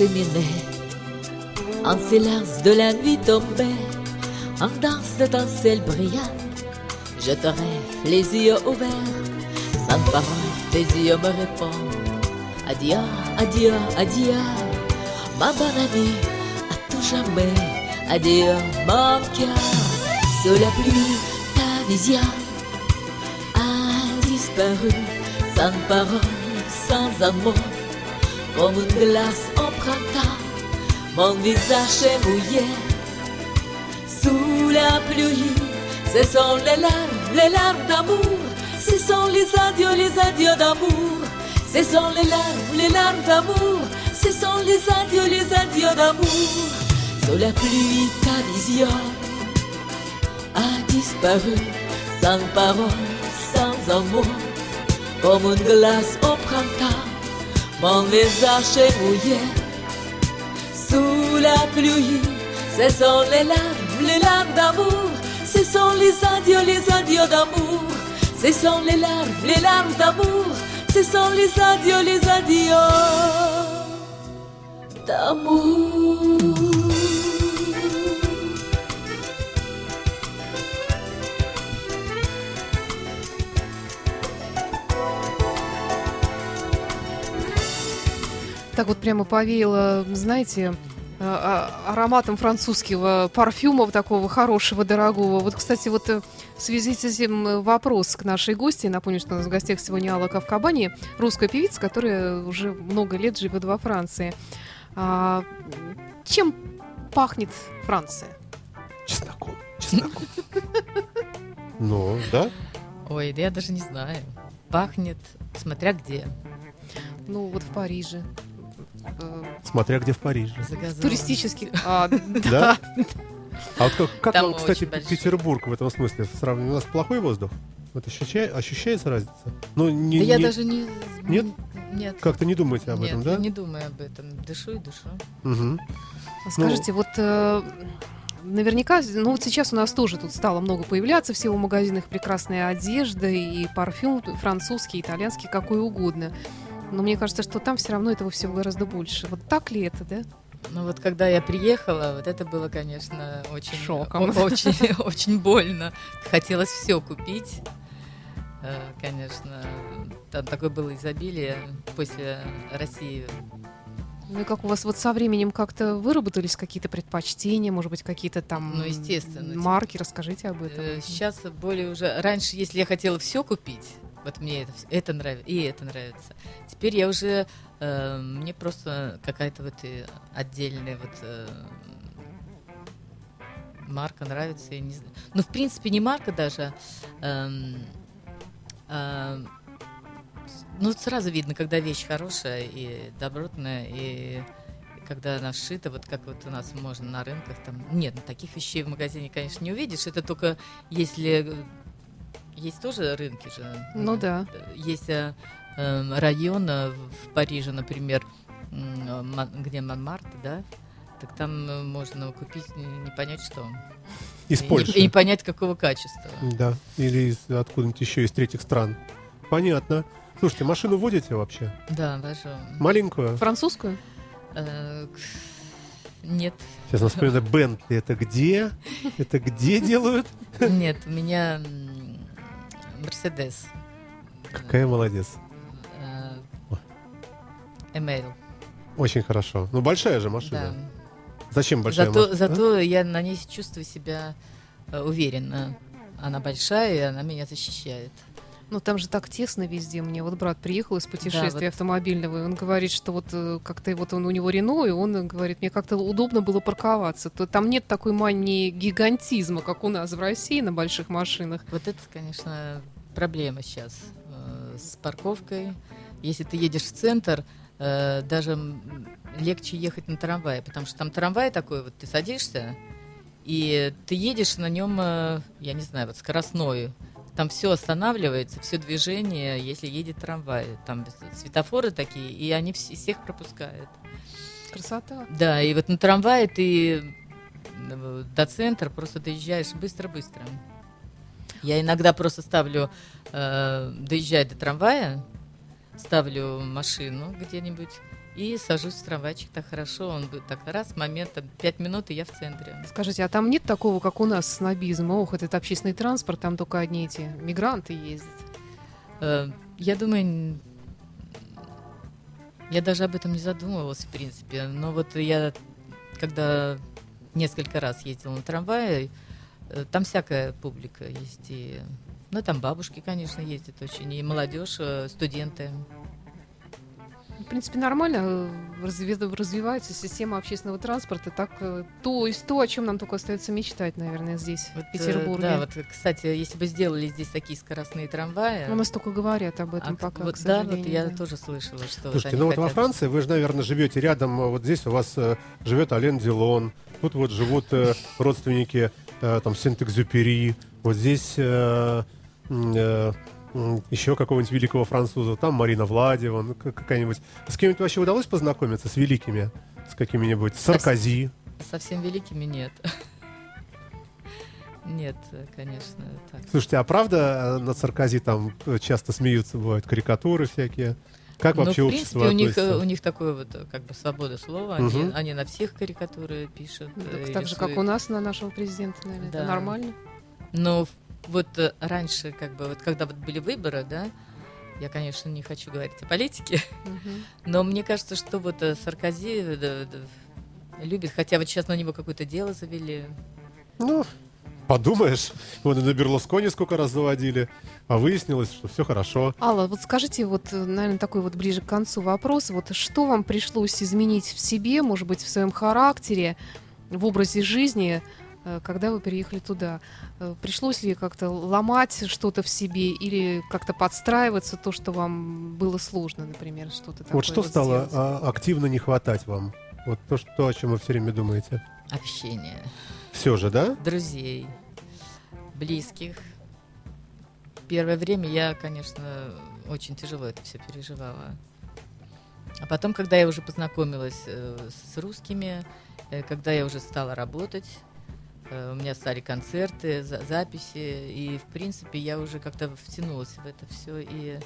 Cheminée, en silence de la nuit tombée, en danse de ton ciel brillant, je te rêve les yeux ouverts, sans parole, tes yeux me répondent. Adieu, adieu, adieu, ma bonne amie, à tout jamais. Adieu, mon cœur, sous la pluie, ta vision a disparu, sans parole, sans amour, comme une glace printemps. Mon visage est mouillé sous la pluie. Ce sont les larmes, les larmes d'amour. Ce sont les adieux, les adieux d'amour. Ce sont les larmes, les larmes d'amour. Ce sont les adieux, les adieux d'amour. Sous la pluie, ta vision a disparu, sans parole, sans amour, comme une glace au printemps. Mon visage est mouillé sous la pluie. Ce sont les larmes, les larmes d'amour. Ce sont les adieux, les adieux d'amour. Ce sont les larmes, les larmes d'amour. Ce sont les adieux, les adieux d'amour. Так вот прямо повеяло, знаете, а- а- ароматом французского парфюма такого хорошего, дорогого. Вот, кстати, вот э, в связи с этим э, вопрос к нашей гости. Напомню, что у нас в гостях сегодня Алла Кавкабани, русская певица, которая уже много лет живет во Франции. А, чем пахнет Франция? Чесноком. Чесноком. Ну, да? Ой, да я даже не знаю. Пахнет, смотря где. Ну, вот в Париже. Э, Смотря где в Париже. Загазованный. Туристический. А, Да? А вот как, как вам, кстати. Петербург в этом смысле сравнивать? У нас плохой воздух? Вот ощуща- ощущается разница? Ну, не, Да я не- даже не... Нет? Нет. как-то не думаете об Нет, этом, я да? не думаю об этом. Дышу и дышу. Мгм. Скажите, вот э, наверняка, ну вот сейчас у нас тоже тут стало много появляться всего в магазинах прекрасная одежда и парфюм французский, итальянский, какой угодно. Но мне кажется, что там все равно этого всего гораздо больше. Вот так ли это, да? Ну вот когда я приехала, вот это было, конечно, очень... Шоком. Очень, очень больно. Хотелось все купить. Э, Конечно, там такое было изобилие после России. Ну и как у вас вот со временем как-то выработались какие-то предпочтения, может быть, какие-то там Ну, естественно. марки? Расскажите об этом. Э, Сейчас более уже... Раньше, если я хотела все купить, вот мне это, это нравится, и это нравится. Теперь я уже... э, мне просто какая-то вот э, отдельная вот... э, марка нравится, я не знаю. Ну, в принципе, не марка даже. эм, а, с- ну, сразу видно, когда вещь хорошая и добротная, и когда она сшита, вот как вот у нас можно на рынках там. Нет, ну, таких вещей в магазине, конечно, не увидишь. Это только если э, есть тоже рынки же. Ну да. Есть э, эм, район э, в Париже, например, э, где Монмарт, да? Так там э, можно купить не, понять что. Из И не- Польши. И не понять какого качества. Да, или из, откуда-нибудь еще из третьих стран. Понятно. Слушайте, машину водите вообще? Да, вожу. Маленькую? Французскую? Э, Нет, Сейчас нас вспоминаю, Бентли это где? Это где делают? нет, у меня Мерседес. Какая молодец. Э, Эмейл. Очень хорошо. Ну, большая же Да. машина. Зачем большая Зато, машина? зато я на ней чувствую себя э, уверенно. Она большая, и она меня защищает. Ну, там же так тесно везде. Мне вот брат приехал из путешествия вот. автомобильного, и он говорит, что вот э, как-то вот он, у него Рено, и он говорит, мне как-то удобно было парковаться. То там нет такой мании гигантизма, как у нас в России на больших машинах. Вот это, конечно, проблема сейчас э, с парковкой. Если ты едешь в центр, э, даже легче ехать на трамвае, потому что там трамвай такой, вот ты садишься, и ты едешь на нем, э, я не знаю, вот скоростной. Там все останавливается, все движение, если едет трамвай. Там светофоры такие, и они вс- всех пропускают. Красота. Да, и вот на трамвае ты до центра просто доезжаешь быстро-быстро. Я иногда просто ставлю, э, доезжая до трамвая, ставлю машину где-нибудь и сажусь в трамвайчик так хорошо, он будет так раз, момент, там, пять минут, и я в центре. Скажите, а там нет такого, как у нас, снобизма? Ох, этот общественный транспорт, там только одни эти мигранты ездят. Э, я думаю, я даже об этом не задумывалась, в принципе. Но вот я, когда несколько раз ездила на трамвае, там всякая публика есть. И, ну, там бабушки, конечно, ездят очень, и молодежь, э, студенты. В принципе, нормально э, развивается система общественного транспорта. Так, э, то есть то, о чем нам только остается мечтать, наверное, здесь, Вот, в э, Петербурге. да, вот, кстати, если бы сделали здесь такие скоростные трамваи... У нас только говорят об этом а, пока, вот, к да, вот я да. тоже слышала, что... Слушайте, ну вот во хотят- Франции вы же, наверное, живете рядом. э, Вот здесь у вас э, живет Ален Делон, тут вот живут э, родственники э, там Сент-Экзюпери, вот здесь э, э, еще какого-нибудь великого француза, там Марина Владева, ну, какая-нибудь. С кем-нибудь вообще удалось познакомиться, с великими? С какими-нибудь? Саркози? Совсем великими нет. Нет, э, конечно, так. Слушайте, а правда э, над Саркози там часто смеются, бывают карикатуры всякие? Как Ну, вообще в принципе, у них, у них такое вот как бы свобода слова. Они, Мгм. они на всех карикатуры пишут. Ну, э, так, так же, как у нас на нашего президента, наверное. Это Да. нормально. Но вот э, раньше, как бы, вот когда вот были выборы, да, я, конечно, не хочу говорить о политике, Мгм. но мне кажется, что вот э, Саркози да, да, любит, хотя вот сейчас на него какое-то дело завели. Ну, подумаешь, вот и на Берлускони сколько раз заводили, а выяснилось, что все хорошо. Алла, вот скажите, вот, э, наверное, такой вот ближе к концу вопрос. Вот что вам пришлось изменить в себе, может быть, в своем характере, в образе жизни, э, когда вы переехали туда? Э, Пришлось ли как-то ломать что-то в себе или как-то подстраиваться, то, что вам было сложно, например, что-то такое? Вот что стало сделать? а, активно не хватать вам? Вот то, что, то, о чем вы все время думаете. Общение, Все же, да? друзей, близких. Первое время я, конечно, очень тяжело это все переживала. А потом, когда я уже познакомилась э, с русскими, э, когда я уже стала работать, э, у меня стали концерты, за- записи, и, в принципе, я уже как-то втянулась в это все. И,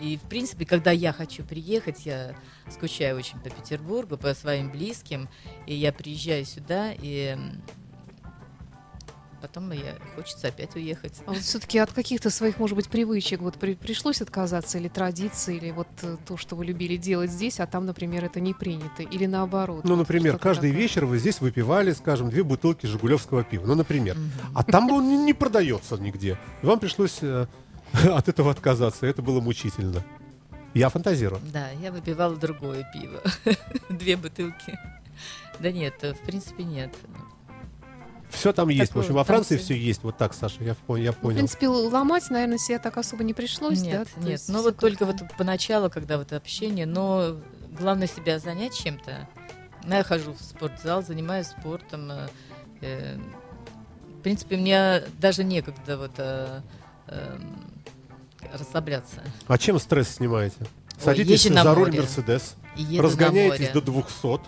и, в принципе, когда я хочу приехать, я скучаю очень по Петербургу, по своим близким, и я приезжаю сюда, и потом я, хочется опять уехать. А вот все-таки от каких-то своих, может быть, привычек вот при- пришлось отказаться или традиции, или вот э, то, что вы любили делать здесь, а там, например, это не принято, или наоборот. Ну, вот например, каждый такое. вечер вы здесь выпивали, скажем, две бутылки жигулевского пива. Ну, например. Мгм. А там он не, не продается нигде. Вам пришлось э, от этого отказаться. Это было мучительно. Я фантазирую. Да, я выпивала другое пиво. Две бутылки. Да нет, в принципе, нет. Все там есть. В Такое, общем, во Франции все есть. Вот так, Саша, я, пон- я Ну, в понял. принципе, ломать, наверное, себя так особо не пришлось, Нет, да? То нет. Ну вот только вот поначалу, когда вот общение, но главное себя занять чем-то. Ну, Я хожу в спортзал, занимаюсь спортом. э, э, В принципе, мне даже некогда вот э, эм, расслабляться. А чем стресс снимаете? Ой, Садитесь на за руль. Мерседес, разгоняетесь до море. 200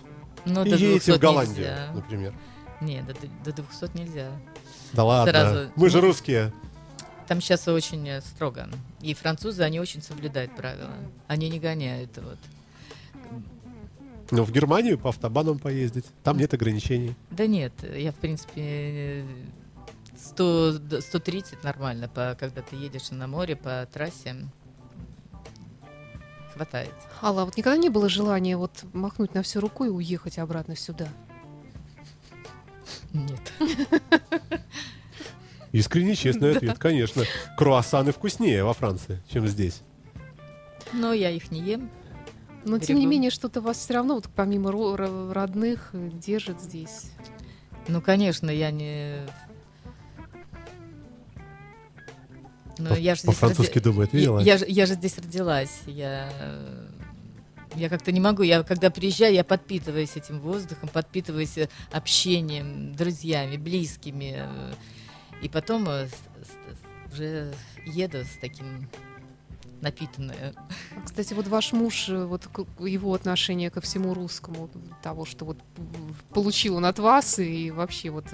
Ну, и до едете 200 в Голландию, нельзя. например. Нет, до, до 200 нельзя. Да ладно. Сразу. Мы же русские. Там сейчас очень э, строго. И французы, они очень соблюдают правила. Они не гоняют. Вот. Но в Германию по автобанам поездить. Там нет ограничений. Да нет, я, в принципе, э, 100, д- 130 нормально, по, когда ты едешь на море по трассе. Хватает. Алла, а вот никогда не было желания вот махнуть на всю руку и уехать обратно сюда? Нет. Искренне честный ответ, конечно. Круассаны вкуснее во Франции, чем здесь. Но я их не ем. Но, тем не менее, что-то вас все равно, вот, помимо ро- ро- родных, э, держит здесь. Ну, конечно, я не... Ну, я же По-французски роди- думает, Я, видела? я же, я же здесь родилась. Я, я как-то не могу. Я когда приезжаю, я подпитываюсь этим воздухом, подпитываюсь э, общением, друзьями, близкими. э, И потом э, уже еду с таким напитанная. А, Кстати, вот ваш муж, э, вот его отношение ко всему русскому, того, что вот м, получил он от вас, и вообще вот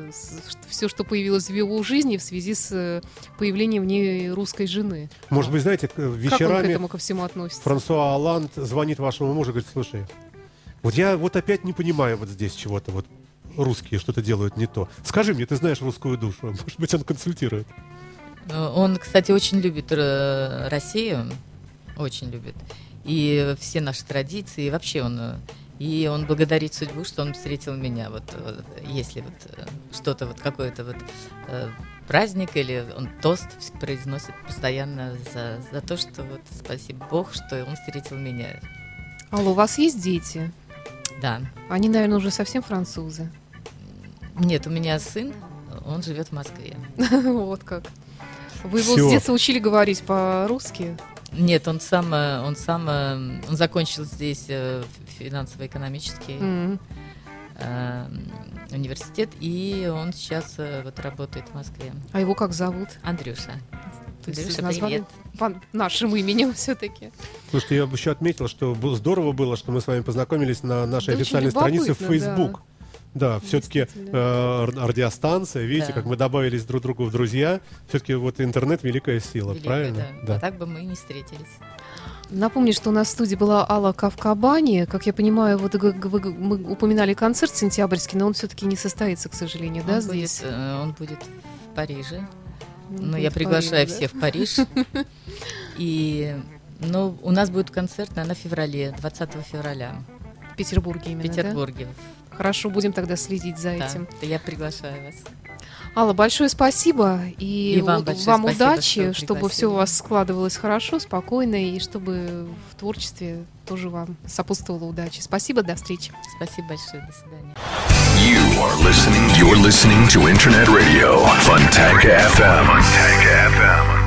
все, что появилось в его жизни в связи с э, появлением в ней русской жены. Может быть, знаете, к- Как он к вечерами этому ко всему относится? Франсуа Оланд звонит вашему мужу и говорит, слушай, вот я вот опять не понимаю вот здесь чего-то, вот русские что-то делают не то. Скажи мне, ты знаешь русскую душу, может быть, он консультирует. Э, Он, кстати, очень любит э, Россию, очень любит. И все наши традиции, и вообще он... э, И он благодарит судьбу, что он встретил меня. Вот э, если вот что-то, вот какой-то вот праздник или он тост произносит постоянно за, за то, что вот спасибо Бог, что он встретил меня. Алло, у вас есть дети? Да. Они, наверное, уже совсем французы. Нет, у меня сын, он живет в Москве. Вот как. Вы его Всё. с детства учили говорить по-русски? Нет, он сам, э, он сам, э, он закончил здесь э, финансово-экономический э, университет, и он сейчас э, вот работает в Москве. А его как зовут? Андрюша. То есть Андрюша, привет. по нашим именем все-таки. Слушайте, я бы еще отметил, что было здорово было, что мы с вами познакомились на нашей Да официальной странице в любопытно, да. Да, все-таки Действительно. радиостанция, видите, Да. как мы добавились друг другу в друзья. Все-таки вот интернет великая сила, Великая, правильно? да. А так бы мы и не встретились. Напомню, что у нас в студии была Алла Кавкабани. Как я понимаю, вот вы- мы упоминали концерт сентябрьский, но он все-таки не состоится, к сожалению, да, он, здесь? Будет, э, он будет в Париже. Он Ну, будет я приглашаю Париже, да? всех в Париж. И, ну, у нас будет концерт, наверное, в феврале, 20 февраля В Петербурге в именно, да? Хорошо, будем тогда следить за Да, этим. да, я приглашаю вас. Алла, большое спасибо. И, И вам большое вам спасибо, удачи, что чтобы все у вас складывалось хорошо, спокойно, и чтобы в творчестве тоже вам сопутствовала удача. Спасибо, до встречи. Спасибо большое, до свидания. You are listening. You're listening to Internet Radio Funtank FM. Funtank FM.